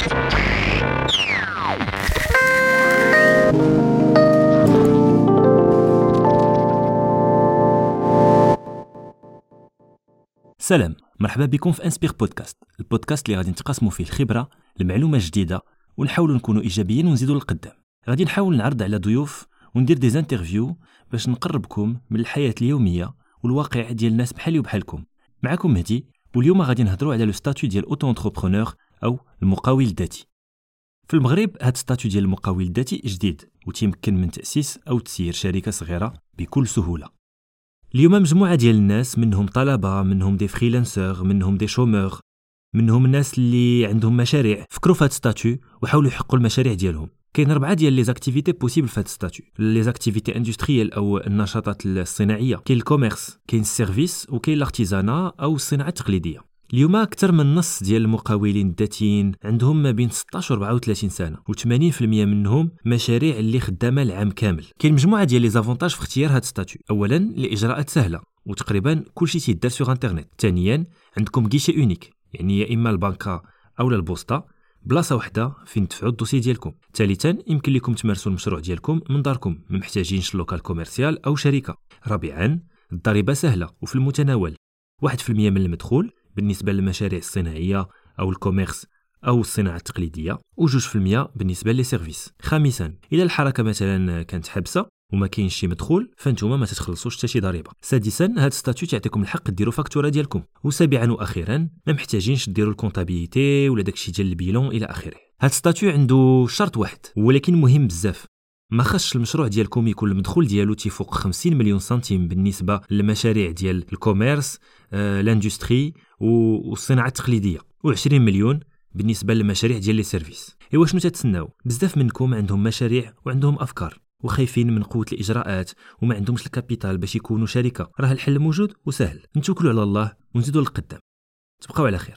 سلام مرحبا بكم في Inspire Podcast البودكاست اللي غادي نتقاسموا فيه الخبرة المعلومة الجديدة ونحاولوا نكونوا إيجابيين ونزيدوا للقدام. غادي نحاول نعرض على ضيوف وندير des interviews باش نقربكم من الحياة اليومية والواقع ديال الناس بحالي وبحالكم. معكم مهدي واليوم غادي نهضروا على le statut ديال auto-entrepreneur أو المقاول الذاتي في المغرب هاد statut ديال المقاول الذاتي جديد وتيمكن من تأسيس أو تسيير شركة صغيرة بكل سهولة. اليوم مجموعة ديال الناس منهم طلبة منهم des freelanceurs منهم des chômeurs منهم الناس اللي عندهم مشاريع فكروا في هاد statut وحاولوا يحققوا المشاريع ديالهم. كاين اربعه ديال les activités possibles في هاد statut. les activités industrielles أو النشاطات الصناعية. كاين ال commerce كاين ال service وكاين ال artisanat أو الصناعة التقليدية. اليوم أكثر من نص ديال المقاولين الذاتيين عندهم ما بين 16 و 34 سنة و80% منهم مشاريع اللي خدامة العام كامل. كاين مجموعة ديال les avantages في اختيار هاد statut. اولا الإجراءات سهلة وتقريبا كلشي تيدار sur internet ثانيا عندكم guichet unique يعني يا إما البنكة أو البوسطة بلاصة واحدة فين تدفعوا ال dossier ديالكم. ثالثا يمكن لكم تمارسوا المشروع ديالكم من داركم ما محتاجينش local commercial أو شركة. رابعا الضريبة سهلة وفي المتناول. 1% من المدخول بالنسبة للمشاريع الصناعية أو ال commerce أو الصناعة التقليدية وجوج في المية بالنسبة les services خامسا إلى الحركة مثلا كانت حابسه وما كاينش شي مدخول فانتوما ما تتخلصوش حتى شي ضريبة. سادسا هاد statut تعطيكم الحق ديروا فاكتورة ديالكم. وسابعا وأخيرا ما محتاجينش ديروا ال comptabilité ولا داكشي ديال ال bilan إلى آخره. هاد statut عنده شرط واحد ولكن مهم بزاف. ما خصش المشروع ديالكم يكون المدخول ديالو تيفوق 50 مليون سنتيم بالنسبة للمشاريع ديال ال commerce آه l'industrie والصناعة التقليدية و20 مليون بالنسبة للمشاريع ديال les services. إيوا شنو تتسناو؟ بزاف منكم عندهم مشاريع وعندهم أفكار وخايفين من قوة الإجراءات وما عندهمش الكابيتال باش يكونوا شركة. راه الحل موجود وسهل. نتوكلوا على الله ونزيدوا للقدام. تبقاو على خير.